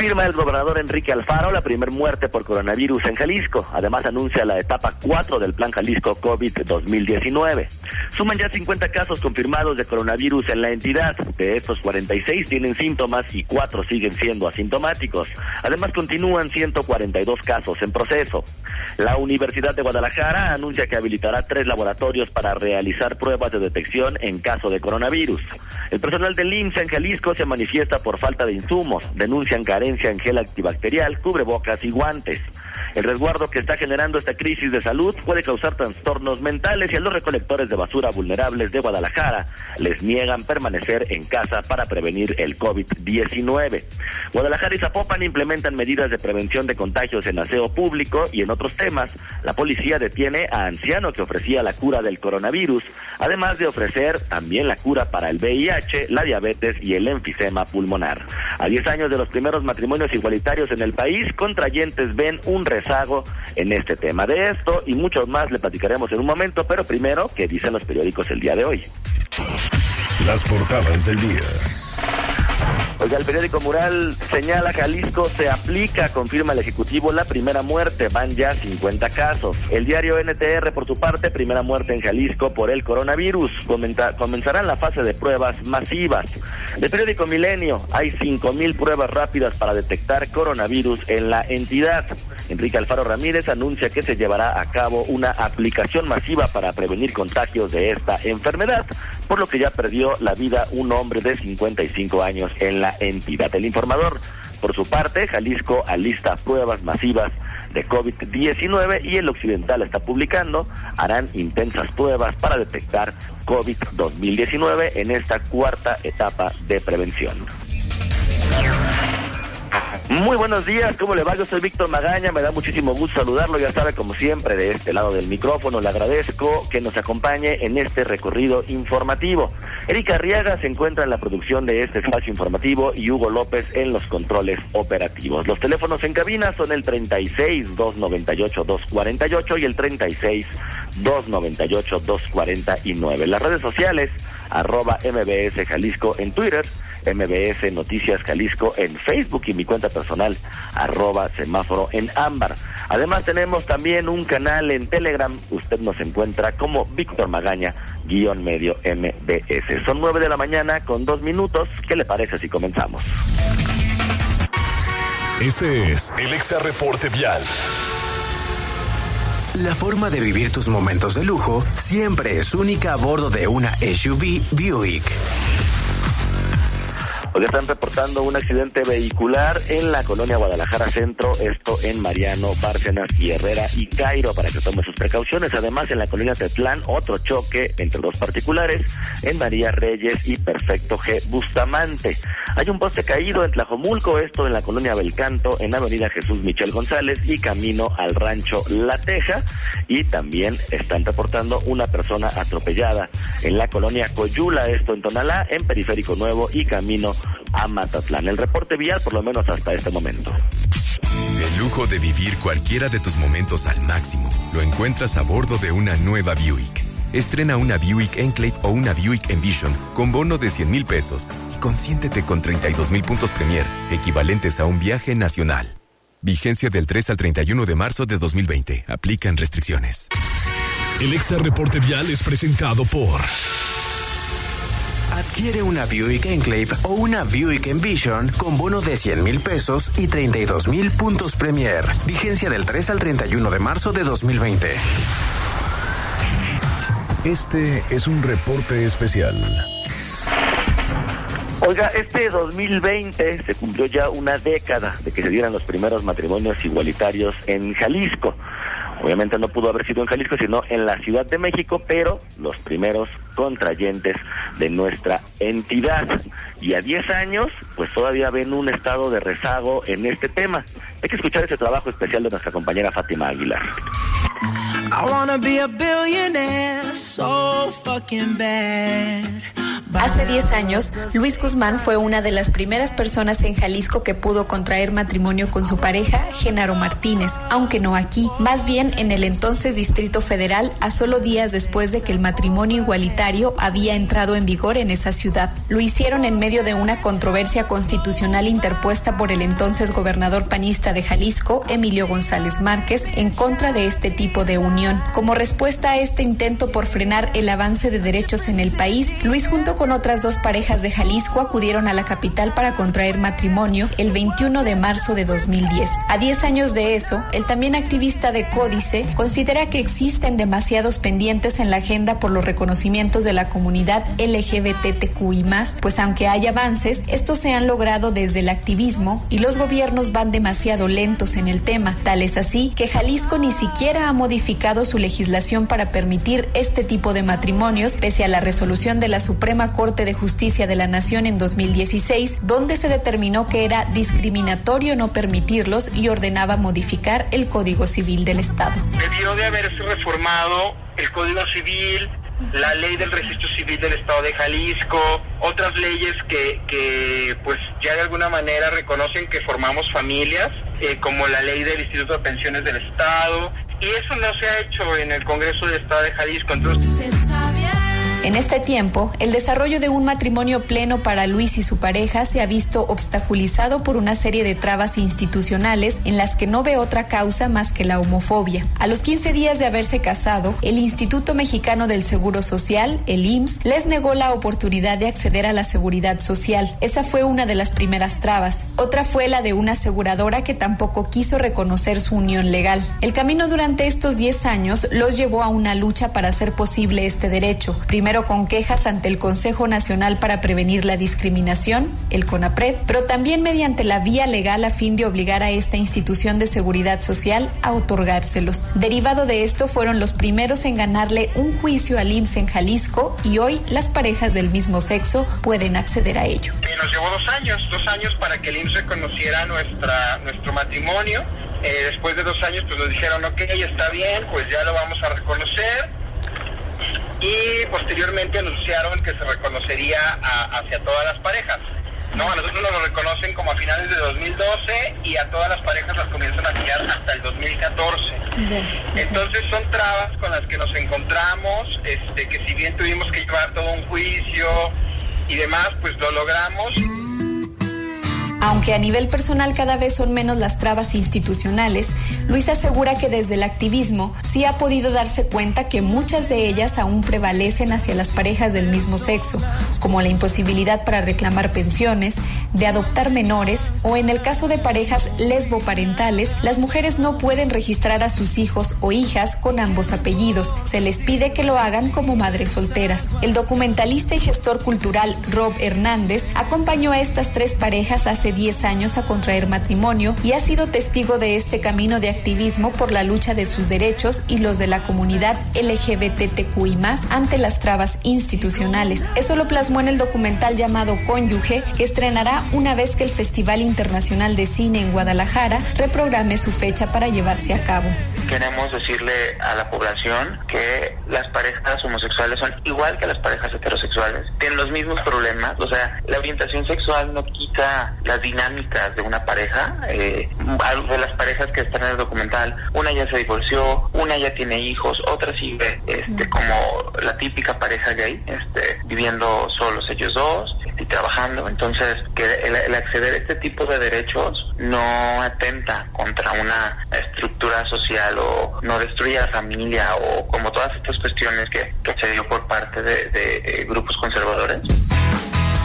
Confirma el gobernador Enrique Alfaro la primer muerte por coronavirus en Jalisco. Además anuncia la etapa 4 del Plan Jalisco COVID 2019. Suman ya 50 casos confirmados de coronavirus en la entidad. De estos 46 tienen síntomas y 4 siguen siendo asintomáticos. Además continúan 142 casos en proceso. La Universidad de Guadalajara anuncia que habilitará tres laboratorios para realizar pruebas de detección en caso de coronavirus. El personal del IMSS en Jalisco se manifiesta por falta de insumos. Denuncian carencia en gel antibacterial, cubrebocas y guantes. El resguardo que está generando esta crisis de salud puede causar trastornos mentales y a los recolectores de basura vulnerables de Guadalajara les niegan permanecer en casa para prevenir el COVID-19. Guadalajara y Zapopan implementan medidas de prevención de contagios en aseo público y en otros temas. La policía detiene a anciano que ofrecía la cura del coronavirus, además de ofrecer también la cura para el VIH, la diabetes y el enfisema pulmonar. A 10 años de los primeros matrimonios igualitarios en el país, contrayentes ven un rezago en este tema. De esto y muchos más le platicaremos en un momento, pero primero, ¿qué dicen los periódicos el día de hoy? Las portadas del día. Oiga, el periódico Mural señala Jalisco se aplica, confirma el Ejecutivo, la primera muerte, van ya 50 casos. El diario NTR, por su parte, primera muerte en Jalisco por el coronavirus. comenzarán la fase de pruebas masivas. El periódico Milenio, hay 5.000 pruebas rápidas para detectar coronavirus en la entidad. Enrique Alfaro Ramírez anuncia que se llevará a cabo una aplicación masiva para prevenir contagios de esta enfermedad, por lo que ya perdió la vida un hombre de 55 años en la entidad. El informador por su parte, Jalisco alista pruebas masivas de COVID-19 y el Occidental está publicando, harán intensas pruebas para detectar COVID-2019 en esta cuarta etapa de prevención. Muy buenos días, ¿cómo le va? Yo soy Víctor Magaña, me da muchísimo gusto saludarlo, ya sabe, como siempre, de este lado del micrófono, le agradezco que nos acompañe en este recorrido informativo. Erika Arriaga se encuentra en la producción de este espacio informativo y Hugo López en los controles operativos. Los teléfonos en cabina son el 36 298 248 y el 36 298 249. Las redes sociales, arroba MBS Jalisco en Twitter MBS Noticias Jalisco en Facebook y mi cuenta personal, arroba semáforo en ámbar. Además tenemos también un canal en Telegram, usted nos encuentra como Víctor Magaña, guion medio MBS. Son nueve de la mañana con dos minutos, ¿qué le parece si comenzamos? Este es el Exa Reporte Vial. La forma de vivir tus momentos de lujo siempre es única a bordo de una SUV Buick. Hoy están reportando un accidente vehicular en la colonia Guadalajara Centro, esto en Mariano, Bárcenas y Herrera y Cairo, para que tome sus precauciones. Además, en la colonia Tetlán, otro choque entre dos particulares en María Reyes y Perfecto G. Bustamante. Hay un poste caído en Tlajomulco, esto en la colonia Belcanto, en Avenida Jesús Michel González y camino al rancho La Teja. Y también están reportando una persona atropellada en la colonia Coyula, esto en Tonalá, en Periférico Nuevo y camino a Matatlán. El reporte vial por lo menos hasta este momento. El lujo de vivir cualquiera de tus momentos al máximo lo encuentras a bordo de una nueva Buick. Estrena una Buick Enclave o una Buick Envision con bono de 100 mil pesos y consiéntete con 32 mil puntos Premier, equivalentes a un viaje nacional. Vigencia del 3 al 31 de marzo de 2020. Aplican restricciones. El Exa Reporte Vial es presentado por... Adquiere una Buick Enclave o una Buick Envision con bono de 100 mil pesos y 32 mil puntos Premier. Vigencia del 3 al 31 de marzo de 2020. Este es un reporte especial. Oiga, este 2020 se cumplió ya una década de que se dieran los primeros matrimonios igualitarios en Jalisco. Obviamente no pudo haber sido en Jalisco, sino en la Ciudad de México, pero los primeros contrayentes de nuestra entidad. Y a 10 años, pues todavía ven un estado de rezago en este tema. Hay que escuchar ese trabajo especial de nuestra compañera Fátima Aguilar. Hace 10 años, Luis Guzmán fue una de las primeras personas en Jalisco que pudo contraer matrimonio con su pareja, Genaro Martínez, aunque no aquí, más bien en el entonces Distrito Federal, a solo días después de que el matrimonio igualitario había entrado en vigor en esa ciudad. Lo hicieron en medio de una controversia constitucional interpuesta por el entonces gobernador panista de Jalisco, Emilio González Márquez, en contra de este tipo de unión. Como respuesta a este intento por frenar el avance de derechos en el país, Luis junto con otras dos parejas de Jalisco acudieron a la capital para contraer matrimonio el 21 de marzo de 2010. A 10 años de eso, el también activista de Códice considera que existen demasiados pendientes en la agenda por los reconocimientos de la comunidad LGBTQI+, pues aunque hay avances, estos se han logrado desde el activismo y los gobiernos van demasiado lentos en el tema. Tal es así que Jalisco ni siquiera ha modificado su legislación para permitir este tipo de matrimonios, pese a la resolución de la Suprema Corte de Justicia de la Nación en 2016, donde se determinó que era discriminatorio no permitirlos y ordenaba modificar el Código Civil del Estado. Debió de haberse reformado el Código Civil, la ley del registro civil del Estado de Jalisco, otras leyes que, que pues ya de alguna manera reconocen que formamos familias, eh, como la ley del Instituto de Pensiones del Estado, y eso no se ha hecho en el Congreso del Estado de Jalisco. Entonces, en este tiempo, el desarrollo de un matrimonio pleno para Luis y su pareja se ha visto obstaculizado por una serie de trabas institucionales en las que no ve otra causa más que la homofobia. A los 15 días de haberse casado, el Instituto Mexicano del Seguro Social, el IMSS, les negó la oportunidad de acceder a la seguridad social. Esa fue una de las primeras trabas. Otra fue la de una aseguradora que tampoco quiso reconocer su unión legal. El camino durante estos 10 años los llevó a una lucha para hacer posible este derecho. Primero con quejas ante el Consejo Nacional para Prevenir la Discriminación, el CONAPRED, pero también mediante la vía legal a fin de obligar a esta institución de seguridad social a otorgárselos. Derivado de esto fueron los primeros en ganarle un juicio al IMSS en Jalisco y hoy las parejas del mismo sexo pueden acceder a ello. nos llevó dos años, dos años para que el IMSS reconociera nuestra, nuestro matrimonio. Eh, después de dos años pues nos dijeron, ok, está bien, pues ya lo vamos a reconocer y posteriormente anunciaron que se reconocería hacia todas las parejas. No, a nosotros nos lo reconocen como a finales de 2012 y a todas las parejas las comienzan a pillar hasta el 2014. Entonces son trabas con las que nos encontramos, este, que si bien tuvimos que llevar todo un juicio y demás, pues lo logramos. Aunque a nivel personal cada vez son menos las trabas institucionales, Luis asegura que desde el activismo sí ha podido darse cuenta que muchas de ellas aún prevalecen hacia las parejas del mismo sexo, como la imposibilidad para reclamar pensiones, de adoptar menores o en el caso de parejas lesboparentales, las mujeres no pueden registrar a sus hijos o hijas con ambos apellidos. Se les pide que lo hagan como madres solteras. El documentalista y gestor cultural Rob Hernández acompañó a estas tres parejas hace 10 años a contraer matrimonio y ha sido testigo de este camino de activismo por la lucha de sus derechos y los de la comunidad LGBTQI ante las trabas institucionales. Eso lo plasmó en el documental llamado Cónyuge, que estrenará una vez que el Festival Internacional de Cine en Guadalajara reprograme su fecha para llevarse a cabo. Queremos decirle a la población que las parejas homosexuales son igual que las parejas heterosexuales, tienen los mismos problemas, o sea, la orientación sexual no quita las dinámicas de una pareja. Eh, de las parejas que están en el documental, una ya se divorció, una ya tiene hijos, otra sigue este, como la típica pareja gay, este, viviendo solos ellos dos y trabajando. Entonces, que el, acceder a este tipo de derechos no atenta contra una estructura social o no destruye a la familia o como todas estas cuestiones que, que se dio por parte de, de grupos conservadores.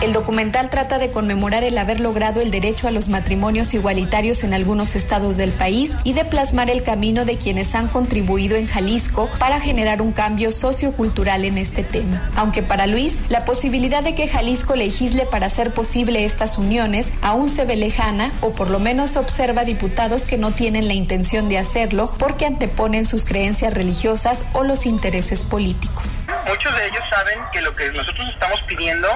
El documental trata de conmemorar el haber logrado el derecho a los matrimonios igualitarios en algunos estados del país y de plasmar el camino de quienes han contribuido en Jalisco para generar un cambio sociocultural en este tema. Aunque para Luis, la posibilidad de que Jalisco legisle para hacer posible estas uniones aún se ve lejana o por lo menos observa diputados que no tienen la intención de hacerlo porque anteponen sus creencias religiosas o los intereses políticos. Muchos de ellos saben que lo que nosotros estamos pidiendo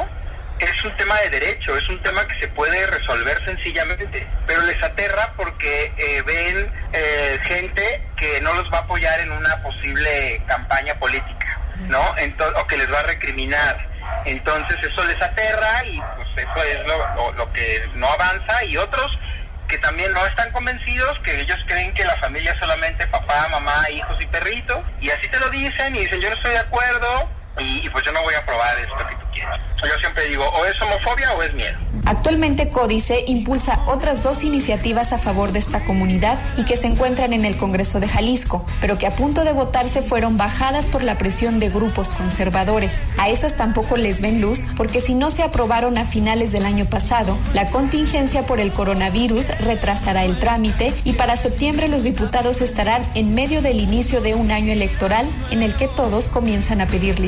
es un tema de derecho, es un tema que se puede resolver sencillamente, pero les aterra porque eh, ven eh, gente que no los va a apoyar en una posible campaña política, ¿no? Entonces, o que les va a recriminar. Entonces eso les aterra y pues eso es lo, lo que no avanza y otros que también no están convencidos, que ellos creen que la familia es solamente papá, mamá, hijos y perrito, y así te lo dicen y dicen yo no estoy de acuerdo y, pues yo no voy a probar esto que tú quieres. Yo siempre digo, o es homofobia o es miedo. Actualmente Códice impulsa otras dos iniciativas a favor de esta comunidad y que se encuentran en el Congreso de Jalisco, pero que a punto de votarse fueron bajadas por la presión de grupos conservadores. A esas tampoco les ven luz porque si no se aprobaron a finales del año pasado, la contingencia por el coronavirus retrasará el trámite y para septiembre los diputados estarán en medio del inicio de un año electoral en el que todos comienzan a pedir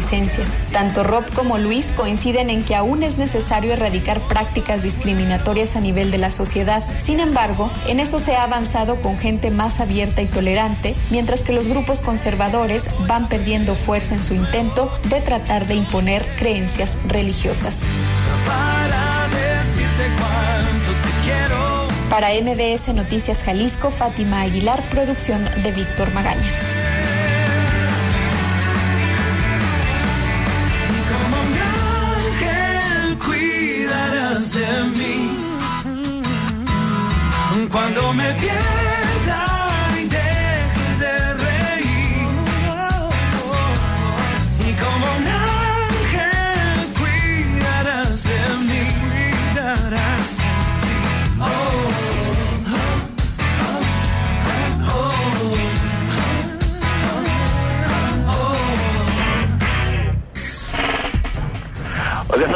Tanto Rob como Luis coinciden en que aún es necesario erradicar prácticas discriminatorias a nivel de la sociedad. Sin embargo, en eso se ha avanzado con gente más abierta y tolerante, mientras que los grupos conservadores van perdiendo fuerza en su intento de tratar de imponer creencias religiosas. Para MBS Noticias Jalisco, Fátima Aguilar, producción de Víctor Magaña. Cuando me pierda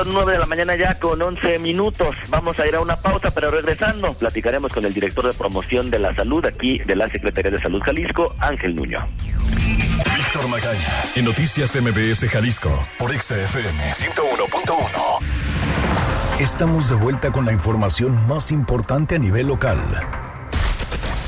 Oiga, son nueve de la mañana ya con 11 minutos. Vamos a ir a una pausa, pero regresando platicaremos con el director de promoción de la salud aquí de la Secretaría de Salud Jalisco, Ángel Nuño. Víctor Magaña, en Noticias MBS Jalisco, por XFM 101.1. Estamos de vuelta con la información más importante a nivel local.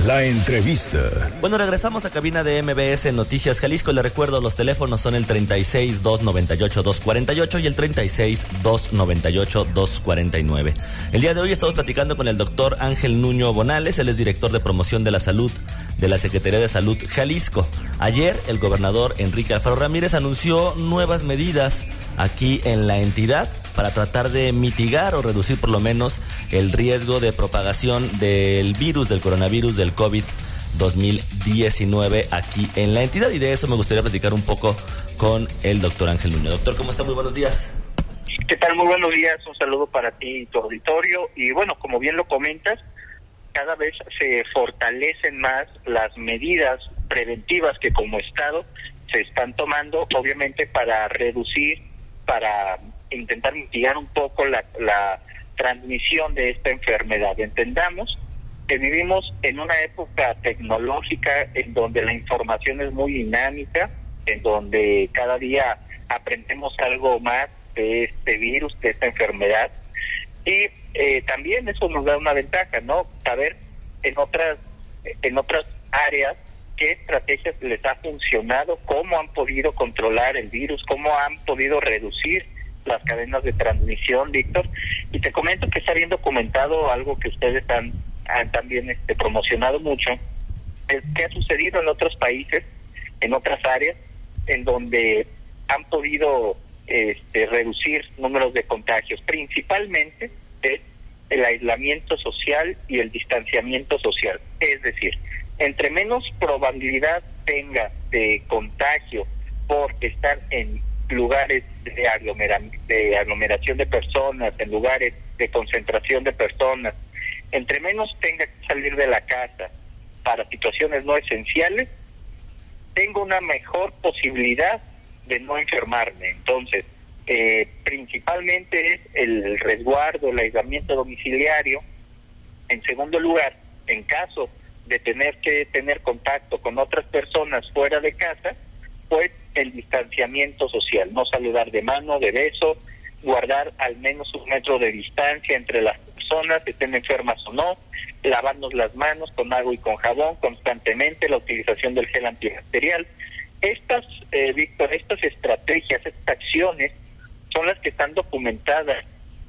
La entrevista. Bueno, regresamos a cabina de MBS Noticias Jalisco. Le recuerdo, los teléfonos son el 36 298 248 y el 36 298 249. El día de hoy estamos platicando con el doctor Ángel Nuño Bonales, él es director de promoción de la salud de la Secretaría de Salud Jalisco. Ayer, el gobernador Enrique Alfaro Ramírez anunció nuevas medidas aquí en la entidad para tratar de mitigar o reducir por lo menos el riesgo de propagación del virus, del coronavirus, del COVID 2019 aquí en la entidad. Y de eso me gustaría platicar un poco con el doctor Ángel Nuño. Doctor, ¿cómo está? Muy buenos días. ¿Qué tal? Muy buenos días. Un saludo para ti y tu auditorio. Y bueno, como bien lo comentas, cada vez se fortalecen más las medidas preventivas que como Estado se están tomando, obviamente para reducir, para intentar mitigar un poco la, la transmisión de esta enfermedad. Entendamos que vivimos en una época tecnológica en donde la información es muy dinámica, en donde cada día aprendemos algo más de este virus, de esta enfermedad. Y eh, también eso nos da una ventaja, ¿no? Saber en otras, en otras áreas qué estrategias les ha funcionado, cómo han podido controlar el virus, cómo han podido reducir las cadenas de transmisión, Víctor. Y te comento que está bien documentado algo que ustedes han, también este, promocionado mucho, es que ha sucedido en otros países, en otras áreas, en donde han podido este, reducir números de contagios, principalmente es el aislamiento social y el distanciamiento social. Es decir, entre menos probabilidad tenga de contagio por estar en lugares de, aglomera de aglomeración de personas, en lugares de concentración de personas, entre menos tenga que salir de la casa para situaciones no esenciales, tengo una mejor posibilidad de no enfermarme. Entonces, eh, principalmente es el resguardo, el aislamiento domiciliario. En segundo lugar, en caso de tener que tener contacto con otras personas fuera de casa, pues el distanciamiento social, no saludar de mano, de beso, guardar al menos un metro de distancia entre las personas, estén enfermas o no, lavarnos las manos con agua y con jabón constantemente, la utilización del gel antibacterial. Estas, eh, Víctor, estas estrategias, estas acciones son las que están documentadas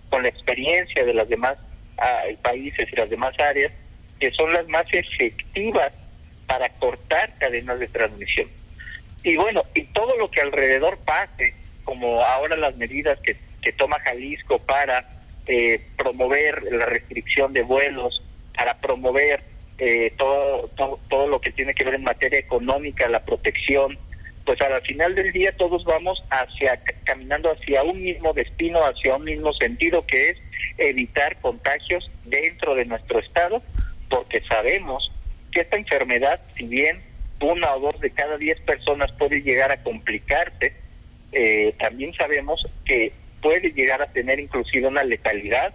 con la experiencia de las demás ah, países y las demás áreas, que son las más efectivas para cortar cadenas de transmisión. Y bueno, y todo lo que alrededor pase como ahora las medidas que, que toma Jalisco para eh, promover la restricción de vuelos, para promover eh, todo, todo, todo lo que tiene que ver en materia económica, la protección, pues al final del día todos vamos hacia caminando hacia un mismo destino, hacia un mismo sentido que es evitar contagios dentro de nuestro estado, porque sabemos que esta enfermedad, si bien una o dos de cada diez personas puede llegar a complicarse, eh, también sabemos que puede llegar a tener inclusive una letalidad,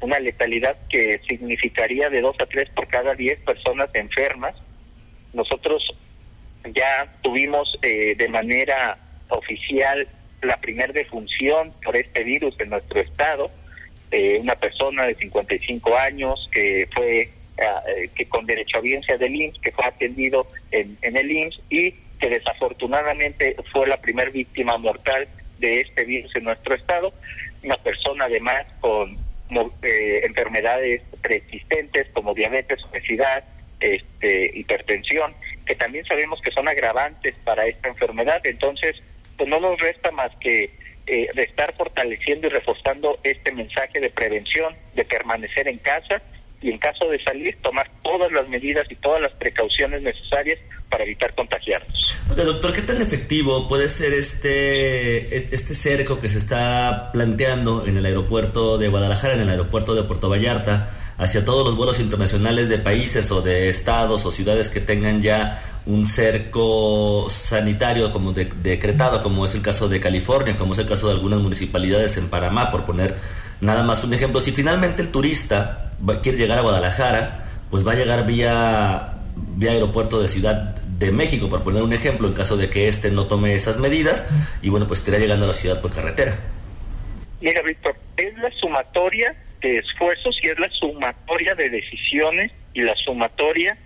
una letalidad que significaría de dos a tres por cada diez personas enfermas. Nosotros ya tuvimos eh, de manera oficial la primera defunción por este virus en nuestro estado, eh, una persona de 55 años que fue eh, que con derecho a audiencia del IMSS, que fue atendido en, en el IMSS y que desafortunadamente fue la primera víctima mortal de este virus en nuestro estado, una persona además con eh, enfermedades preexistentes como diabetes, obesidad, este, hipertensión, que también sabemos que son agravantes para esta enfermedad. Entonces, pues no nos resta más que eh, de estar fortaleciendo y reforzando este mensaje de prevención, de permanecer en casa y en caso de salir tomar todas las medidas y todas las precauciones necesarias para evitar contagiarnos. doctor, ¿qué tan efectivo puede ser este, este cerco que se está planteando en el aeropuerto de Guadalajara, en el aeropuerto de Puerto Vallarta, hacia todos los vuelos internacionales de países o de estados o ciudades que tengan ya un cerco sanitario como decretado, como es el caso de California, como es el caso de algunas municipalidades en Panamá, por poner nada más un ejemplo. Si finalmente el turista quiere llegar a Guadalajara, pues va a llegar vía, vía aeropuerto de Ciudad de México, por poner un ejemplo, en caso de que éste no tome esas medidas, y bueno, pues estaría llegando a la ciudad por carretera. Mira, Víctor, es la sumatoria de esfuerzos y es la sumatoria de decisiones y la sumatoria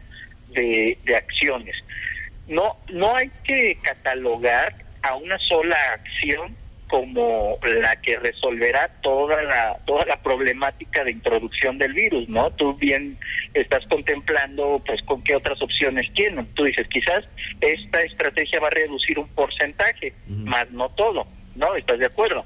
de, de acciones. No, no hay que catalogar a una sola acción como la que resolverá toda la toda la problemática de introducción del virus, ¿no? Tú bien estás contemplando pues con qué otras opciones tienen. Tú dices, quizás esta estrategia va a reducir un porcentaje, más no todo. ¿No? ¿Estás de acuerdo?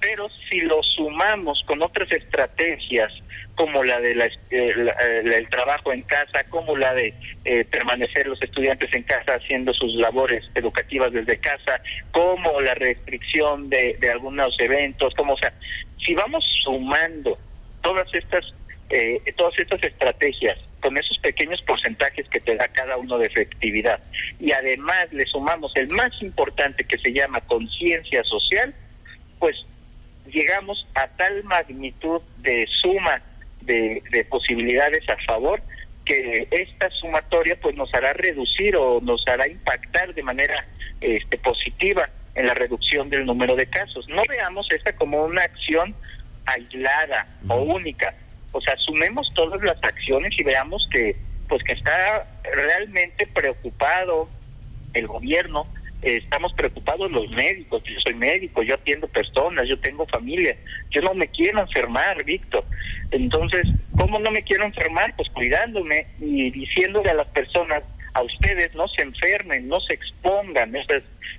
Pero si lo sumamos con otras estrategias, como la de la, eh, eh, el trabajo en casa, como la de eh, permanecer los estudiantes en casa haciendo sus labores educativas desde casa, como la restricción de, de algunos eventos, como, o sea, si vamos sumando todas estas eh, todas estas estrategias con esos pequeños porcentajes que te da cada uno de efectividad y además le sumamos el más importante que se llama conciencia social, pues llegamos a tal magnitud de suma de, de posibilidades a favor que esta sumatoria pues nos hará reducir o nos hará impactar de manera este, positiva en la reducción del número de casos. No veamos esta como una acción aislada o única, o sea, sumemos todas las acciones y veamos que pues que está realmente preocupado el gobierno, estamos preocupados los médicos, yo soy médico, yo atiendo personas, yo tengo familia, yo no me quiero enfermar, Víctor. Entonces, ¿cómo no me quiero enfermar? Pues cuidándome y diciéndole a las personas, a ustedes no se enfermen, no se expongan, es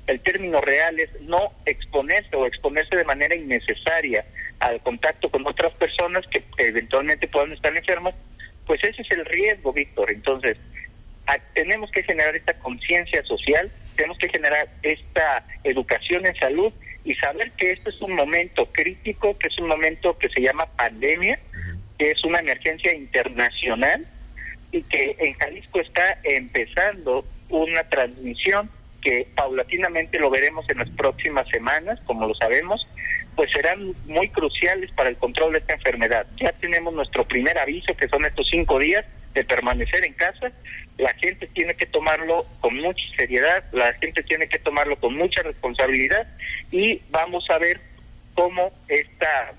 el término real es no exponerse o exponerse de manera innecesaria al contacto con otras personas que eventualmente puedan estar enfermas, pues ese es el riesgo, Víctor. Entonces, tenemos que generar esta conciencia social, tenemos que generar esta educación en salud y saber que este es un momento crítico, que es un momento que se llama pandemia, que es una emergencia internacional y que en Jalisco está empezando una transmisión que paulatinamente lo veremos en las próximas semanas, como lo sabemos, pues serán muy cruciales para el control de esta enfermedad. Ya tenemos nuestro primer aviso, que son estos cinco días de permanecer en casa. La gente tiene que tomarlo con mucha seriedad, la gente tiene que tomarlo con mucha responsabilidad y vamos a ver cómo esta,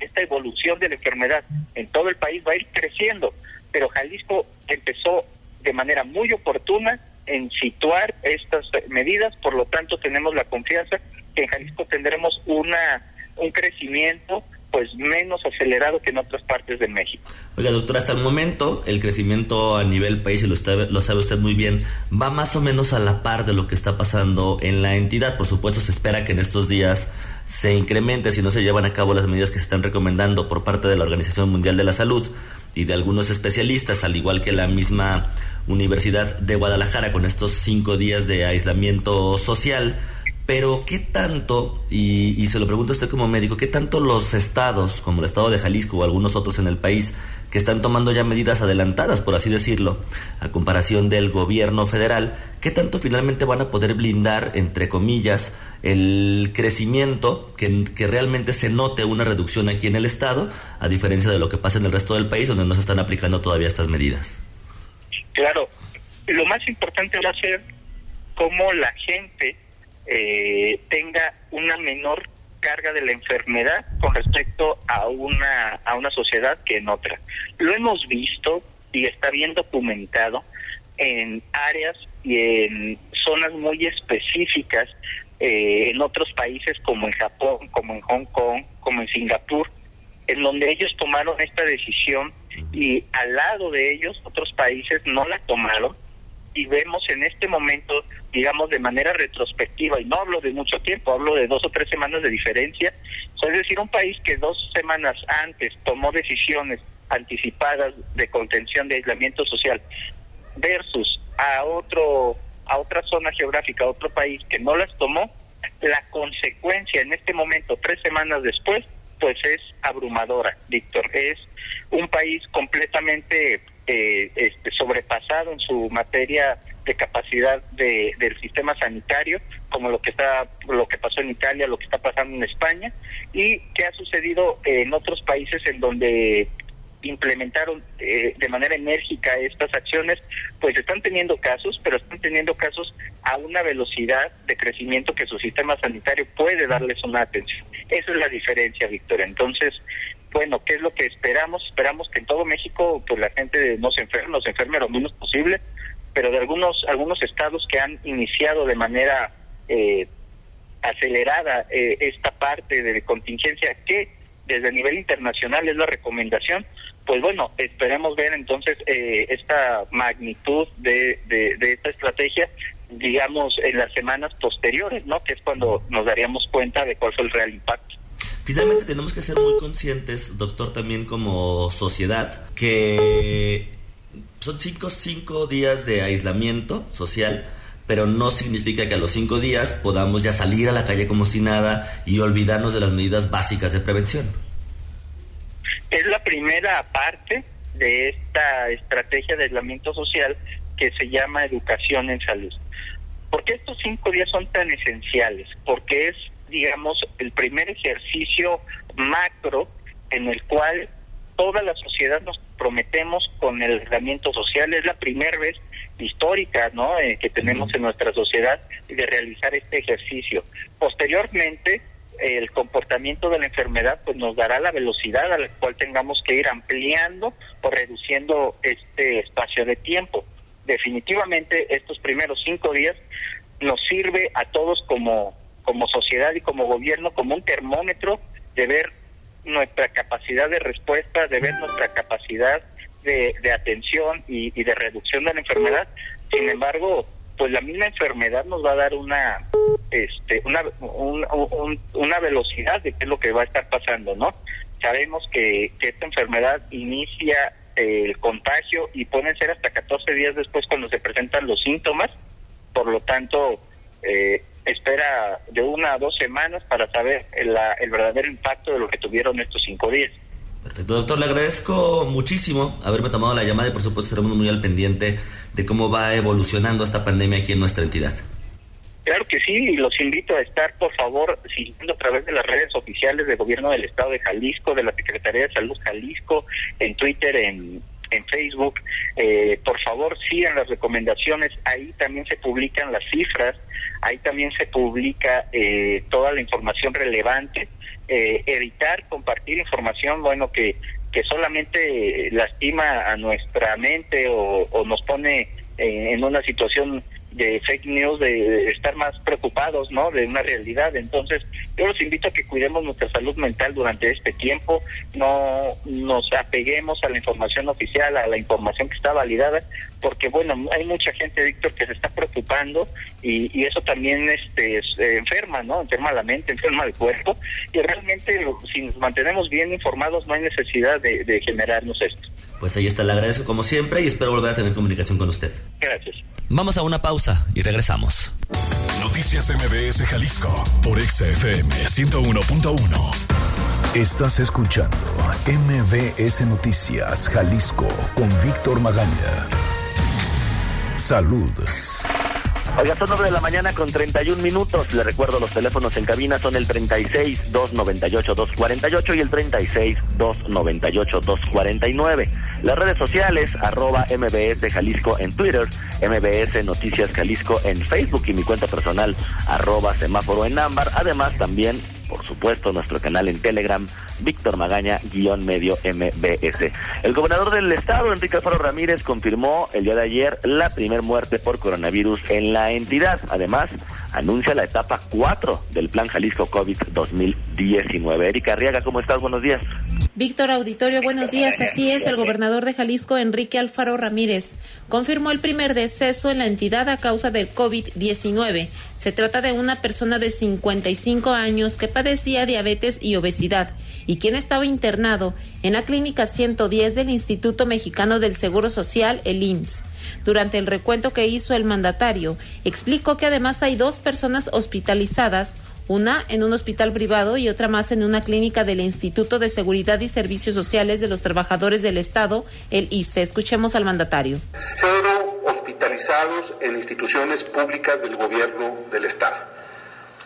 esta evolución de la enfermedad en todo el país va a ir creciendo. Pero Jalisco empezó de manera muy oportuna en situar estas medidas, por lo tanto tenemos la confianza que en Jalisco tendremos una un crecimiento pues menos acelerado que en otras partes de México. Oiga, doctor, hasta el momento el crecimiento a nivel país, y lo sabe usted muy bien, va más o menos a la par de lo que está pasando en la entidad. Por supuesto, se espera que en estos días se incremente si no se llevan a cabo las medidas que se están recomendando por parte de la Organización Mundial de la Salud y de algunos especialistas, al igual que la misma Universidad de Guadalajara con estos cinco días de aislamiento social. Pero, ¿qué tanto, y, y se lo pregunto a usted como médico, qué tanto los estados, como el estado de Jalisco o algunos otros en el país, que están tomando ya medidas adelantadas, por así decirlo, a comparación del gobierno federal, qué tanto finalmente van a poder blindar, entre comillas, el crecimiento, que, que realmente se note una reducción aquí en el estado, a diferencia de lo que pasa en el resto del país, donde no se están aplicando todavía estas medidas? Claro, lo más importante va a ser cómo la gente eh, tenga una menor carga de la enfermedad con respecto a una a una sociedad que en otra. Lo hemos visto y está bien documentado en áreas y en zonas muy específicas eh, en otros países como en Japón, como en Hong Kong, como en Singapur, en donde ellos tomaron esta decisión y al lado de ellos otros países no la tomaron y vemos en este momento, digamos, de manera retrospectiva, y no hablo de mucho tiempo, hablo de dos o tres semanas de diferencia, o es decir, un país que dos semanas antes tomó decisiones anticipadas de contención de aislamiento social versus a otro a otra zona geográfica, a otro país que no las tomó, la consecuencia en este momento, tres semanas después, pues es abrumadora, Víctor. Es un país completamente eh, este, sobrepasado en su materia de capacidad de, del sistema sanitario, como lo que está, lo que pasó en Italia, lo que está pasando en España, y que ha sucedido en otros países en donde implementaron eh, de manera enérgica estas acciones, pues están teniendo casos, pero están teniendo casos a una velocidad de crecimiento que su sistema sanitario puede darles una atención. Esa es la diferencia, Víctor. Entonces, bueno, ¿qué es lo que esperamos? Esperamos que en todo México pues la gente no se enferme, no se enferme lo menos posible, pero de algunos algunos estados que han iniciado de manera eh, acelerada eh, esta parte de contingencia que desde el nivel internacional es la recomendación, pues bueno, esperemos ver entonces eh, esta magnitud de, de, de esta estrategia, digamos, en las semanas posteriores, ¿no? Que es cuando nos daríamos cuenta de cuál fue el real impacto. Finalmente tenemos que ser muy conscientes, doctor, también como sociedad, que son cinco, cinco días de aislamiento social, pero no significa que a los cinco días podamos ya salir a la calle como si nada y olvidarnos de las medidas básicas de prevención. Es la primera parte de esta estrategia de aislamiento social que se llama educación en salud. ¿Por qué estos cinco días son tan esenciales? Porque es, digamos, el primer ejercicio macro en el cual toda la sociedad nos prometemos con el aislamiento social. Es la primera vez histórica ¿no? Eh, que tenemos en nuestra sociedad de realizar este ejercicio. Posteriormente, el comportamiento de la enfermedad pues nos dará la velocidad a la cual tengamos que ir ampliando o reduciendo este espacio de tiempo. Definitivamente estos primeros cinco días nos sirve a todos como, como sociedad y como gobierno como un termómetro de ver nuestra capacidad de respuesta, de ver nuestra capacidad de, de atención y, y de reducción de la enfermedad. Sin embargo, pues la misma enfermedad nos va a dar una este una un- un- una velocidad de qué es lo que va a estar pasando no sabemos que, que esta enfermedad inicia eh, el contagio y pueden ser hasta 14 días después cuando se presentan los síntomas por lo tanto eh, espera de una a dos semanas para saber el, la- el verdadero impacto de lo que tuvieron estos cinco días Perfecto, doctor, le agradezco muchísimo haberme tomado la llamada y por supuesto estaremos muy al pendiente de cómo va evolucionando esta pandemia aquí en nuestra entidad. Claro que sí, y los invito a estar, por favor, siguiendo a través de las redes oficiales del Gobierno del Estado de Jalisco, de la Secretaría de Salud Jalisco, en Twitter, en, en Facebook. Eh, por favor, sigan las recomendaciones. Ahí también se publican las cifras, ahí también se publica eh, toda la información relevante. Eh, evitar compartir información, bueno, que, que solamente lastima a nuestra mente o, nos pone eh, en una situación de fake news, de estar más preocupados, ¿no? De una realidad. Entonces, yo los invito a que cuidemos nuestra salud mental durante este tiempo, no nos apeguemos a la información oficial, a la información que está validada, porque bueno, hay mucha gente, Víctor, que se está preocupando y, y eso también este enferma, ¿no? Enferma la mente, enferma el cuerpo y realmente si nos mantenemos bien informados no hay necesidad de, de generarnos esto. Pues ahí está, le agradezco como siempre y espero volver a tener comunicación con usted. Gracias. Vamos a una pausa y regresamos. Noticias MBS Jalisco por XFM 101.1. Estás escuchando MBS Noticias Jalisco con Víctor Magaña. Salud. Oiga, son 9 de la mañana con 31 minutos. Le recuerdo, los teléfonos en cabina son el 36-298-248 y el 36-298-249. Las redes sociales, arroba MBS Jalisco en Twitter, MBS Noticias Jalisco en Facebook y mi cuenta personal, arroba semáforo en ámbar. Además, también por supuesto, nuestro canal en Telegram, Víctor Magaña, guion medio MBS. El gobernador del estado, Enrique Alfaro Ramírez, confirmó el día de ayer la primer muerte por coronavirus en la entidad. Además, anuncia la etapa 4 del Plan Jalisco COVID 2019. Erika Arriaga, ¿cómo estás? Buenos días. Víctor Auditorio, buenos días. Así es, el gobernador de Jalisco, Enrique Alfaro Ramírez, confirmó el primer deceso en la entidad a causa del COVID-19. Se trata de una persona de 55 años que padecía diabetes y obesidad y quien estaba internado en la clínica 110 del Instituto Mexicano del Seguro Social, el IMSS. Durante el recuento que hizo el mandatario, explicó que además hay dos personas hospitalizadas, una en un hospital privado y otra más en una clínica del Instituto de Seguridad y Servicios Sociales de los Trabajadores del Estado, el ISTE. Escuchemos al mandatario. Cero hospitalizados en instituciones públicas del gobierno del Estado.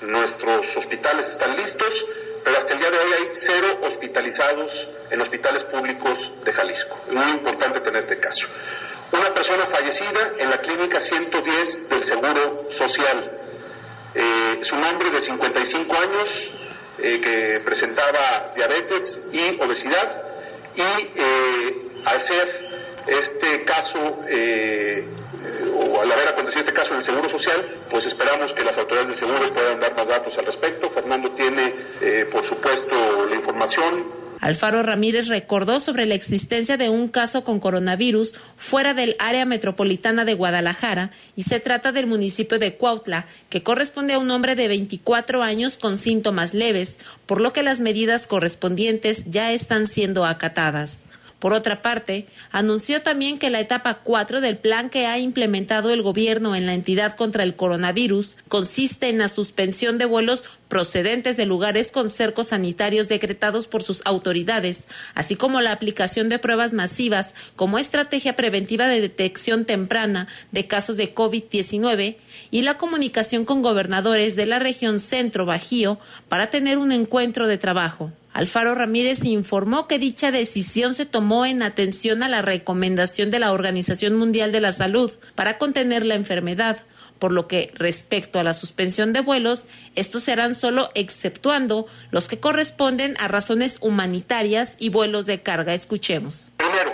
Nuestros hospitales están listos, pero hasta el día de hoy hay cero hospitalizados en hospitales públicos de Jalisco. Muy importante tener este caso. Una persona fallecida en la clínica 110 del Seguro Social. Eh, su nombre de 55 años, eh, que presentaba diabetes y obesidad, y eh, al ser este caso, eh, o al haber acontecido este caso en el Seguro Social, pues esperamos que las autoridades del seguro puedan dar más datos al respecto. Fernando tiene, por supuesto, la información, Alfaro Ramírez recordó sobre la existencia de un caso con coronavirus fuera del área metropolitana de Guadalajara y se trata del municipio de Cuautla, que corresponde a un hombre de 24 años con síntomas leves, por lo que las medidas correspondientes ya están siendo acatadas. Por otra parte, anunció también que la etapa 4 del plan que ha implementado el gobierno en la entidad contra el coronavirus consiste en la suspensión de vuelos procedentes de lugares con cercos sanitarios decretados por sus autoridades, así como la aplicación de pruebas masivas como estrategia preventiva de detección temprana de casos de COVID-19 y la comunicación con gobernadores de la región Centro Bajío para tener un encuentro de trabajo. Alfaro Ramírez informó que dicha decisión se tomó en atención a la recomendación de la Organización Mundial de la Salud para contener la enfermedad, por lo que respecto a la suspensión de vuelos, estos serán solo exceptuando los que corresponden a razones humanitarias y vuelos de carga. Escuchemos. Primero,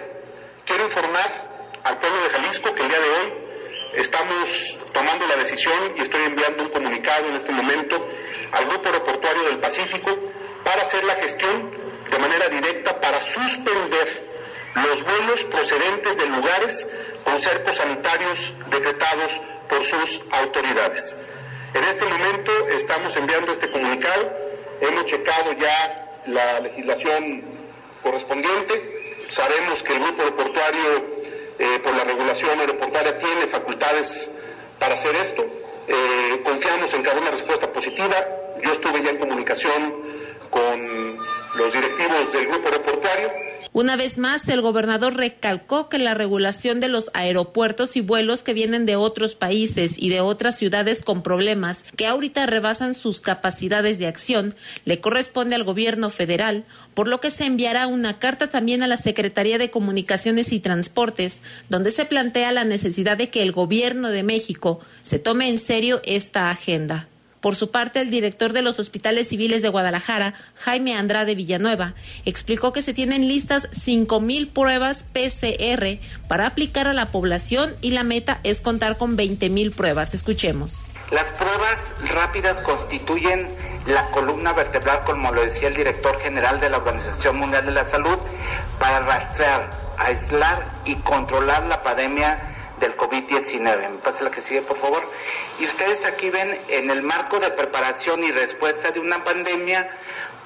quiero informar al pueblo de Jalisco que el día de hoy estamos tomando la decisión y estoy enviando un comunicado en este momento al Grupo Aeroportuario del Pacífico para hacer la gestión de manera directa para suspender los vuelos procedentes de lugares con cercos sanitarios decretados por sus autoridades. En este momento estamos enviando este comunicado, hemos checado ya la legislación correspondiente, sabemos que el grupo aeroportuario eh, por la regulación aeroportuaria tiene facultades para hacer esto, Eh, confiamos en que habrá una respuesta positiva, yo estuve ya en comunicación con los directivos del grupo aeroportuario Una vez más, el gobernador recalcó que la regulación de los aeropuertos y vuelos que vienen de otros países y de otras ciudades con problemas que ahorita rebasan sus capacidades de acción le corresponde al gobierno federal, por lo que se enviará una carta también a la Secretaría de Comunicaciones y Transportes, donde se plantea la necesidad de que el gobierno de México se tome en serio esta agenda. Por su parte, el director de los hospitales civiles de Guadalajara, Jaime Andrade Villanueva, explicó que se tienen listas 5.000 pruebas PCR para aplicar a la población y la meta es contar con 20.000 pruebas. Escuchemos. Las pruebas rápidas constituyen la columna vertebral, como lo decía el director general de la Organización Mundial de la Salud, para rastrear, aislar y controlar la pandemia del COVID-19. Me pasa la que sigue, por favor. Y ustedes aquí ven en el marco de preparación y respuesta de una pandemia,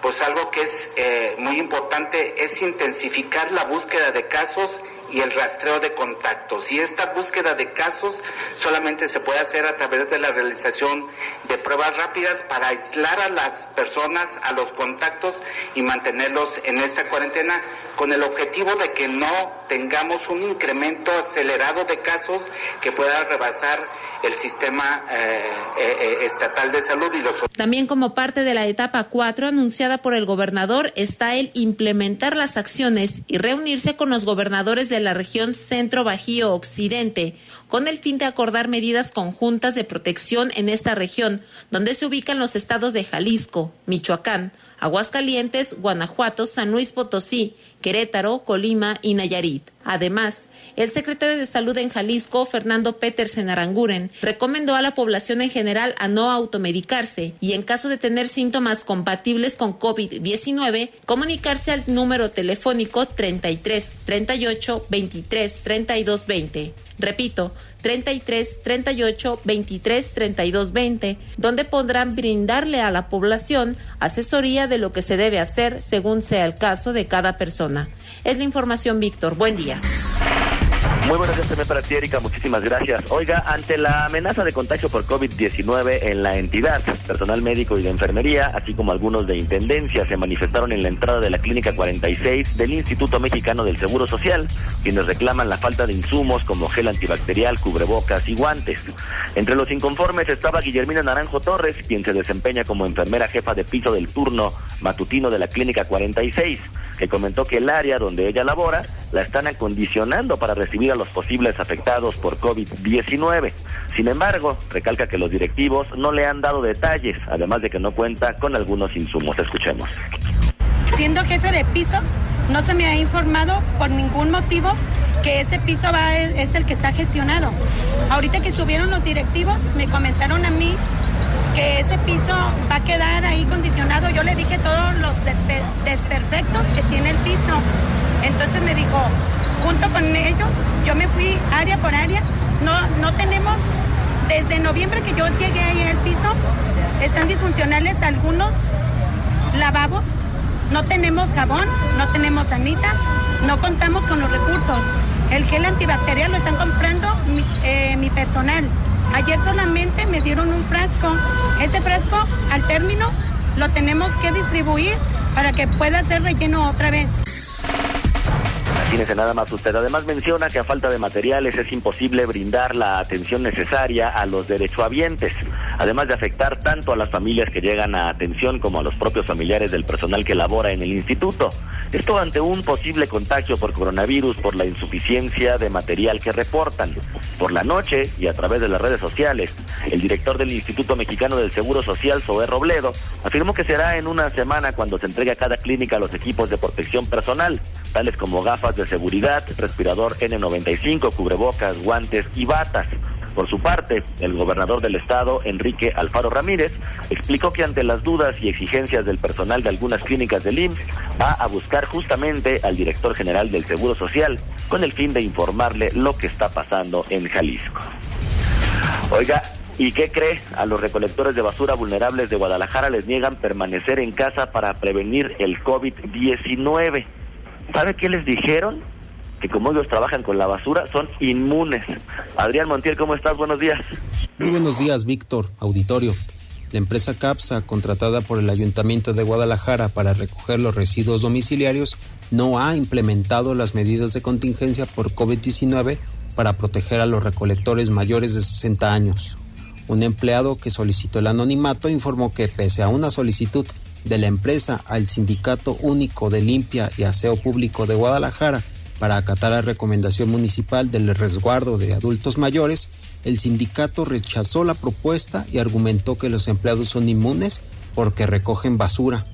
pues algo que es eh, muy importante es intensificar la búsqueda de casos y el rastreo de contactos. Y esta búsqueda de casos solamente se puede hacer a través de la realización de pruebas rápidas para aislar a las personas, a los contactos y mantenerlos en esta cuarentena con el objetivo de que no tengamos un incremento acelerado de casos que pueda rebasar el sistema eh, eh, estatal de salud y los También como parte de la etapa 4 anunciada por el gobernador está el implementar las acciones y reunirse con los gobernadores de la región Centro Bajío Occidente con el fin de acordar medidas conjuntas de protección en esta región, donde se ubican los estados de Jalisco, Michoacán, Aguascalientes, Guanajuato, San Luis Potosí, Querétaro, Colima y Nayarit. Además, el secretario de Salud en Jalisco, Fernando Petersen Aranguren, recomendó a la población en general a no automedicarse y en caso de tener síntomas compatibles con COVID-19, comunicarse al número telefónico 33 38 23 32 20. Repito, 33 38 23 32 20, donde podrán brindarle a la población asesoría de lo que se debe hacer según sea el caso de cada persona. Es la información, Víctor. Buen día. Muy buenos días también para ti, Erika. Muchísimas gracias. Oiga, ante la amenaza de contagio por COVID-19 en la entidad, personal médico y de enfermería, así como algunos de intendencia, se manifestaron en la entrada de la Clínica 46 del Instituto Mexicano del Seguro Social, quienes reclaman la falta de insumos como gel antibacterial, cubrebocas y guantes. Entre los inconformes estaba Guillermina Naranjo Torres, quien se desempeña como enfermera jefa de piso del turno matutino de la Clínica 46 que comentó que el área donde ella labora la están acondicionando para recibir a los posibles afectados por COVID-19. Sin embargo, recalca que los directivos no le han dado detalles, además de que no cuenta con algunos insumos. Escuchemos. Siendo jefe de piso, no se me ha informado por ningún motivo que ese piso es el que está gestionado. Ahorita que subieron los directivos, me comentaron a mí que ese piso va a quedar ahí condicionado. Yo le dije todos los desperfectos que tiene el piso. Entonces me dijo, junto con ellos, yo me fui área por área. No, no tenemos, desde noviembre que yo llegué ahí al piso, están disfuncionales algunos lavabos. No tenemos jabón, no tenemos sanitas, no contamos con los recursos. El gel antibacterial lo están comprando mi, eh, mi personal. Ayer solamente me dieron un frasco. Ese frasco, al término, lo tenemos que distribuir para que pueda ser relleno otra vez. Imagínese nada más usted. Además menciona que a falta de materiales es imposible brindar la atención necesaria a los derechohabientes, además de afectar tanto a las familias que llegan a atención como a los propios familiares del personal que labora en el instituto. Esto ante un posible contagio por coronavirus por la insuficiencia de material que reportan. Por la noche y a través de las redes sociales, el director del Instituto Mexicano del Seguro Social, Zoé Robledo, afirmó que será en una semana cuando se entregue a cada clínica los equipos de protección personal, tales como gafas de seguridad, respirador N95, cubrebocas, guantes y batas. Por su parte, el gobernador del estado, Enrique Alfaro Ramírez, explicó que ante las dudas y exigencias del personal de algunas clínicas del IMSS, va a buscar justamente al director general del Seguro Social con el fin de informarle lo que está pasando en Jalisco. Oiga, ¿y qué cree? A los recolectores de basura vulnerables de Guadalajara les niegan permanecer en casa para prevenir el COVID-19. ¿Sabe qué les dijeron? Que como ellos trabajan con la basura, son inmunes. Adrián Montiel, ¿cómo estás? Buenos días. Muy buenos días, Víctor, auditorio. La empresa CAPSA, contratada por el Ayuntamiento de Guadalajara para recoger los residuos domiciliarios, no ha implementado las medidas de contingencia por COVID-19 para proteger a los recolectores mayores de 60 años. Un empleado que solicitó el anonimato informó que pese a una solicitud de la empresa al Sindicato Único de Limpia y Aseo Público de Guadalajara Para acatar la recomendación municipal del resguardo de adultos mayores, el sindicato rechazó la propuesta y argumentó que los empleados son inmunes porque recogen basura.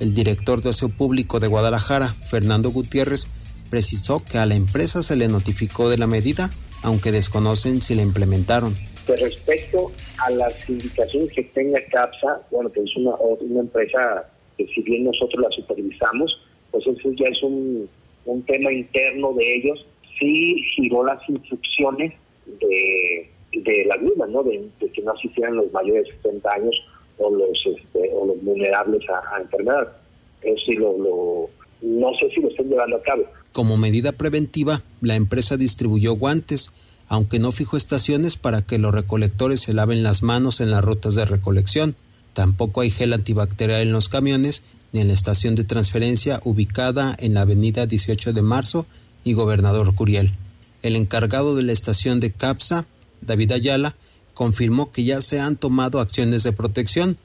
El director de Aseo Público de Guadalajara, Fernando Gutiérrez, precisó que a la empresa se le notificó de la medida, aunque desconocen si la implementaron. Respecto a las indicaciones que tenga CAPSA, bueno, que es una empresa que si bien nosotros la supervisamos, pues eso ya es un, un tema interno de ellos. Sí giró las instrucciones de, de la vida, ¿no? De, que no asistieran los mayores de 70 años o los este, o los vulnerables a, enfermedad. Eso no sé si lo están llevando a cabo. Como medida preventiva, la empresa distribuyó guantes, aunque no fijó estaciones para que los recolectores se laven las manos en las rutas de recolección. Tampoco hay gel antibacterial en los camiones en la estación de transferencia ubicada en la avenida 18 de marzo y Gobernador Curiel. El encargado de la estación de CAPSA, David Ayala, confirmó que ya se han tomado acciones de protección,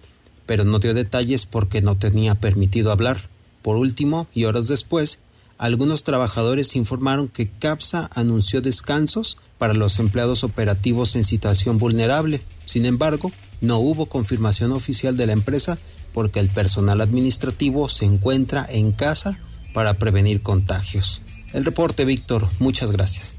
pero no dio detalles porque no tenía permitido hablar. Por último, y horas después, algunos trabajadores informaron que CAPSA anunció descansos para los empleados operativos en situación vulnerable. Sin embargo, no hubo confirmación oficial de la empresa porque el personal administrativo se encuentra en casa para prevenir contagios. El reporte, Víctor. Muchas gracias.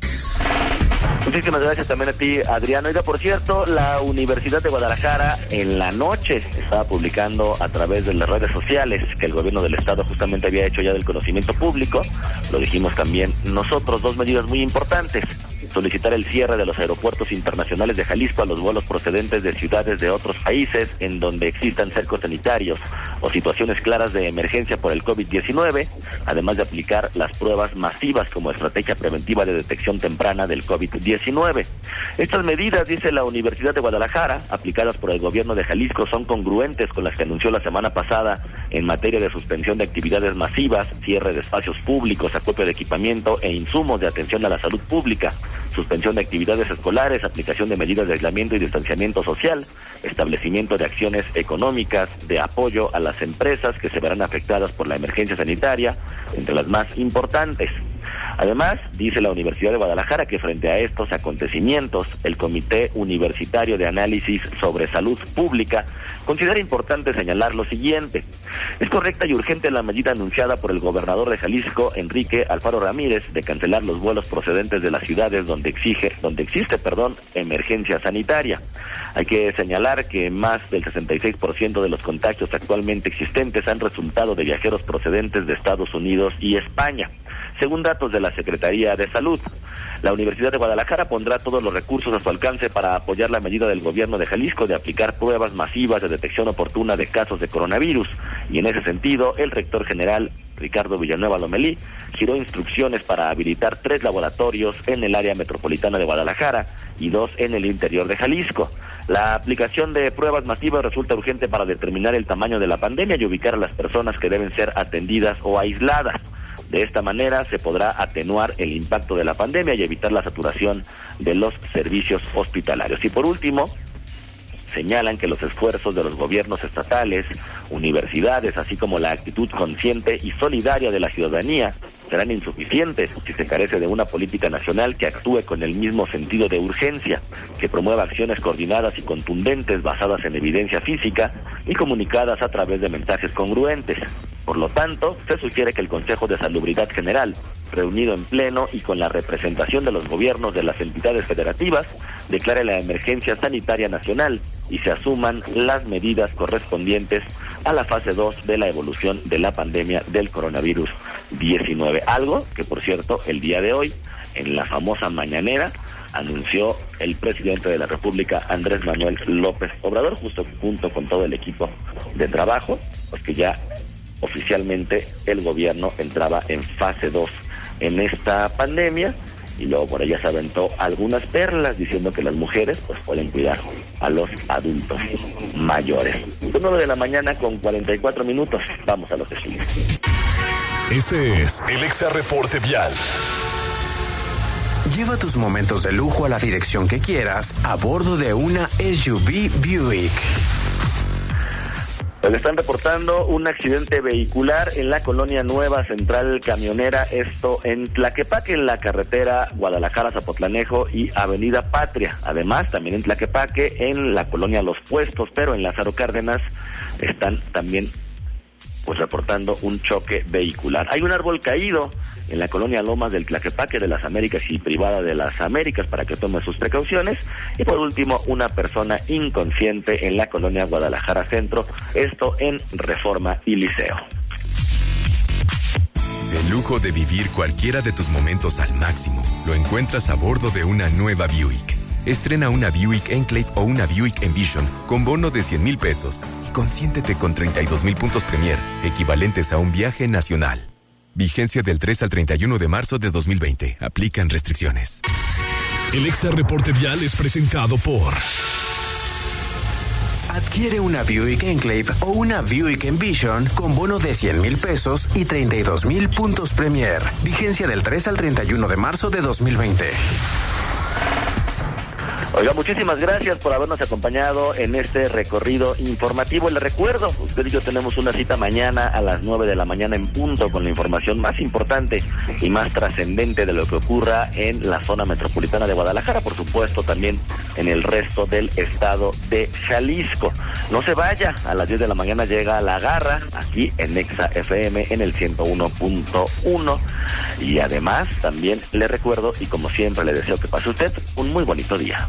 Muchísimas gracias también a ti, Adriano. Oiga, por cierto, la Universidad de Guadalajara en la noche estaba publicando a través de las redes sociales que el gobierno del estado justamente había hecho ya del conocimiento público. Lo dijimos también nosotros, dos medidas muy importantes solicitar el cierre de los aeropuertos internacionales de Jalisco a los vuelos procedentes de ciudades de otros países en donde existan cercos sanitarios o situaciones claras de emergencia por el COVID-19, además de aplicar las pruebas masivas como estrategia preventiva de detección temprana del COVID-19. Estas medidas, dice la Universidad de Guadalajara, aplicadas por el gobierno de Jalisco, son congruentes con las que anunció la semana pasada en materia de suspensión de actividades masivas, cierre de espacios públicos, acopio de equipamiento e insumos de atención a la salud pública suspensión de actividades escolares, aplicación de medidas de aislamiento y distanciamiento social, establecimiento de acciones económicas de apoyo a las empresas que se verán afectadas por la emergencia sanitaria, entre las más importantes. Además, dice la Universidad de Guadalajara que frente a estos acontecimientos, el Comité Universitario de Análisis sobre Salud Pública considera importante señalar lo siguiente. Es correcta y urgente la medida anunciada por el gobernador de Jalisco, Enrique Alfaro Ramírez, de cancelar los vuelos procedentes de las ciudades donde exige, donde existe, perdón, emergencia sanitaria. Hay que señalar que más del 66% de los contagios actualmente existentes han resultado de viajeros procedentes de Estados Unidos y España, según datos de la Secretaría de Salud. La Universidad de Guadalajara pondrá todos los recursos a su alcance para apoyar la medida del gobierno de Jalisco de aplicar pruebas masivas de detección oportuna de casos de coronavirus. Y en ese sentido, el rector general Ricardo Villanueva Lomelí giró instrucciones para habilitar tres laboratorios en el área metropolitana de Guadalajara y dos en el interior de Jalisco. La aplicación de pruebas masivas resulta urgente para determinar el tamaño de la pandemia y ubicar a las personas que deben ser atendidas o aisladas. De esta manera se podrá atenuar el impacto de la pandemia y evitar la saturación de los servicios hospitalarios. Y por último, señalan que los esfuerzos de los gobiernos estatales, universidades, así como la actitud consciente y solidaria de la ciudadanía serán insuficientes si se carece de una política nacional que actúe con el mismo sentido de urgencia, que promueva acciones coordinadas y contundentes basadas en evidencia física y comunicadas a través de mensajes congruentes. Por lo tanto, se sugiere que el Consejo de Salubridad General, reunido en pleno y con la representación de los gobiernos de las entidades federativas, declare la emergencia sanitaria nacional y se asuman las medidas correspondientes a la fase 2 de la evolución de la pandemia del coronavirus 19. Algo que, por cierto, el día de hoy, en la famosa mañanera, anunció el presidente de la República, Andrés Manuel López Obrador, justo junto con todo el equipo de trabajo, pues que ya oficialmente el gobierno entraba en fase 2 en esta pandemia y luego por ella se aventó algunas perlas diciendo que las mujeres pues pueden cuidar a los adultos mayores. 9 de la mañana con 44 minutos. Vamos a lo que sigue. Este es el Exa Reporte Vial. Lleva tus momentos de lujo a la dirección que quieras a bordo de una SUV Buick. Pues están reportando un accidente vehicular en la colonia Nueva Central Camionera, esto en Tlaquepaque, en la carretera Guadalajara-Zapotlanejo y Avenida Patria. Además, también en Tlaquepaque, en la colonia Los Puestos, pero en Lázaro Cárdenas están también pues reportando un choque vehicular. Hay un árbol caído en la colonia Lomas del Tlaquepaque de las Américas y privada de las Américas para que tome sus precauciones. Y por último, una persona inconsciente en la colonia Guadalajara Centro, esto en Reforma y Liceo. El lujo de vivir cualquiera de tus momentos al máximo lo encuentras a bordo de una nueva Buick. Estrena una Buick Enclave o una Buick Envision con bono de 100 mil pesos y consiéntete con 32 mil puntos Premier, equivalentes a un viaje nacional. Vigencia del 3 al 31 de marzo de 2020. Aplican restricciones. El Exa Reporte Vial es presentado por Adquiere una Buick Enclave o una Buick Envision con bono de 100 mil pesos y 32 mil puntos Premier. Vigencia del 3 al 31 de marzo de 2020. Oiga, muchísimas gracias por habernos acompañado en este recorrido informativo. Le recuerdo, usted y yo tenemos una cita mañana a las 9 de la mañana en punto con la información más importante y más trascendente de lo que ocurra en la zona metropolitana de Guadalajara, por supuesto también en el resto del estado de Jalisco. No se vaya, a las 10 de la mañana llega La Garra, aquí en Exa FM en el 101.1. Y además también le recuerdo y como siempre le deseo que pase usted un muy bonito día.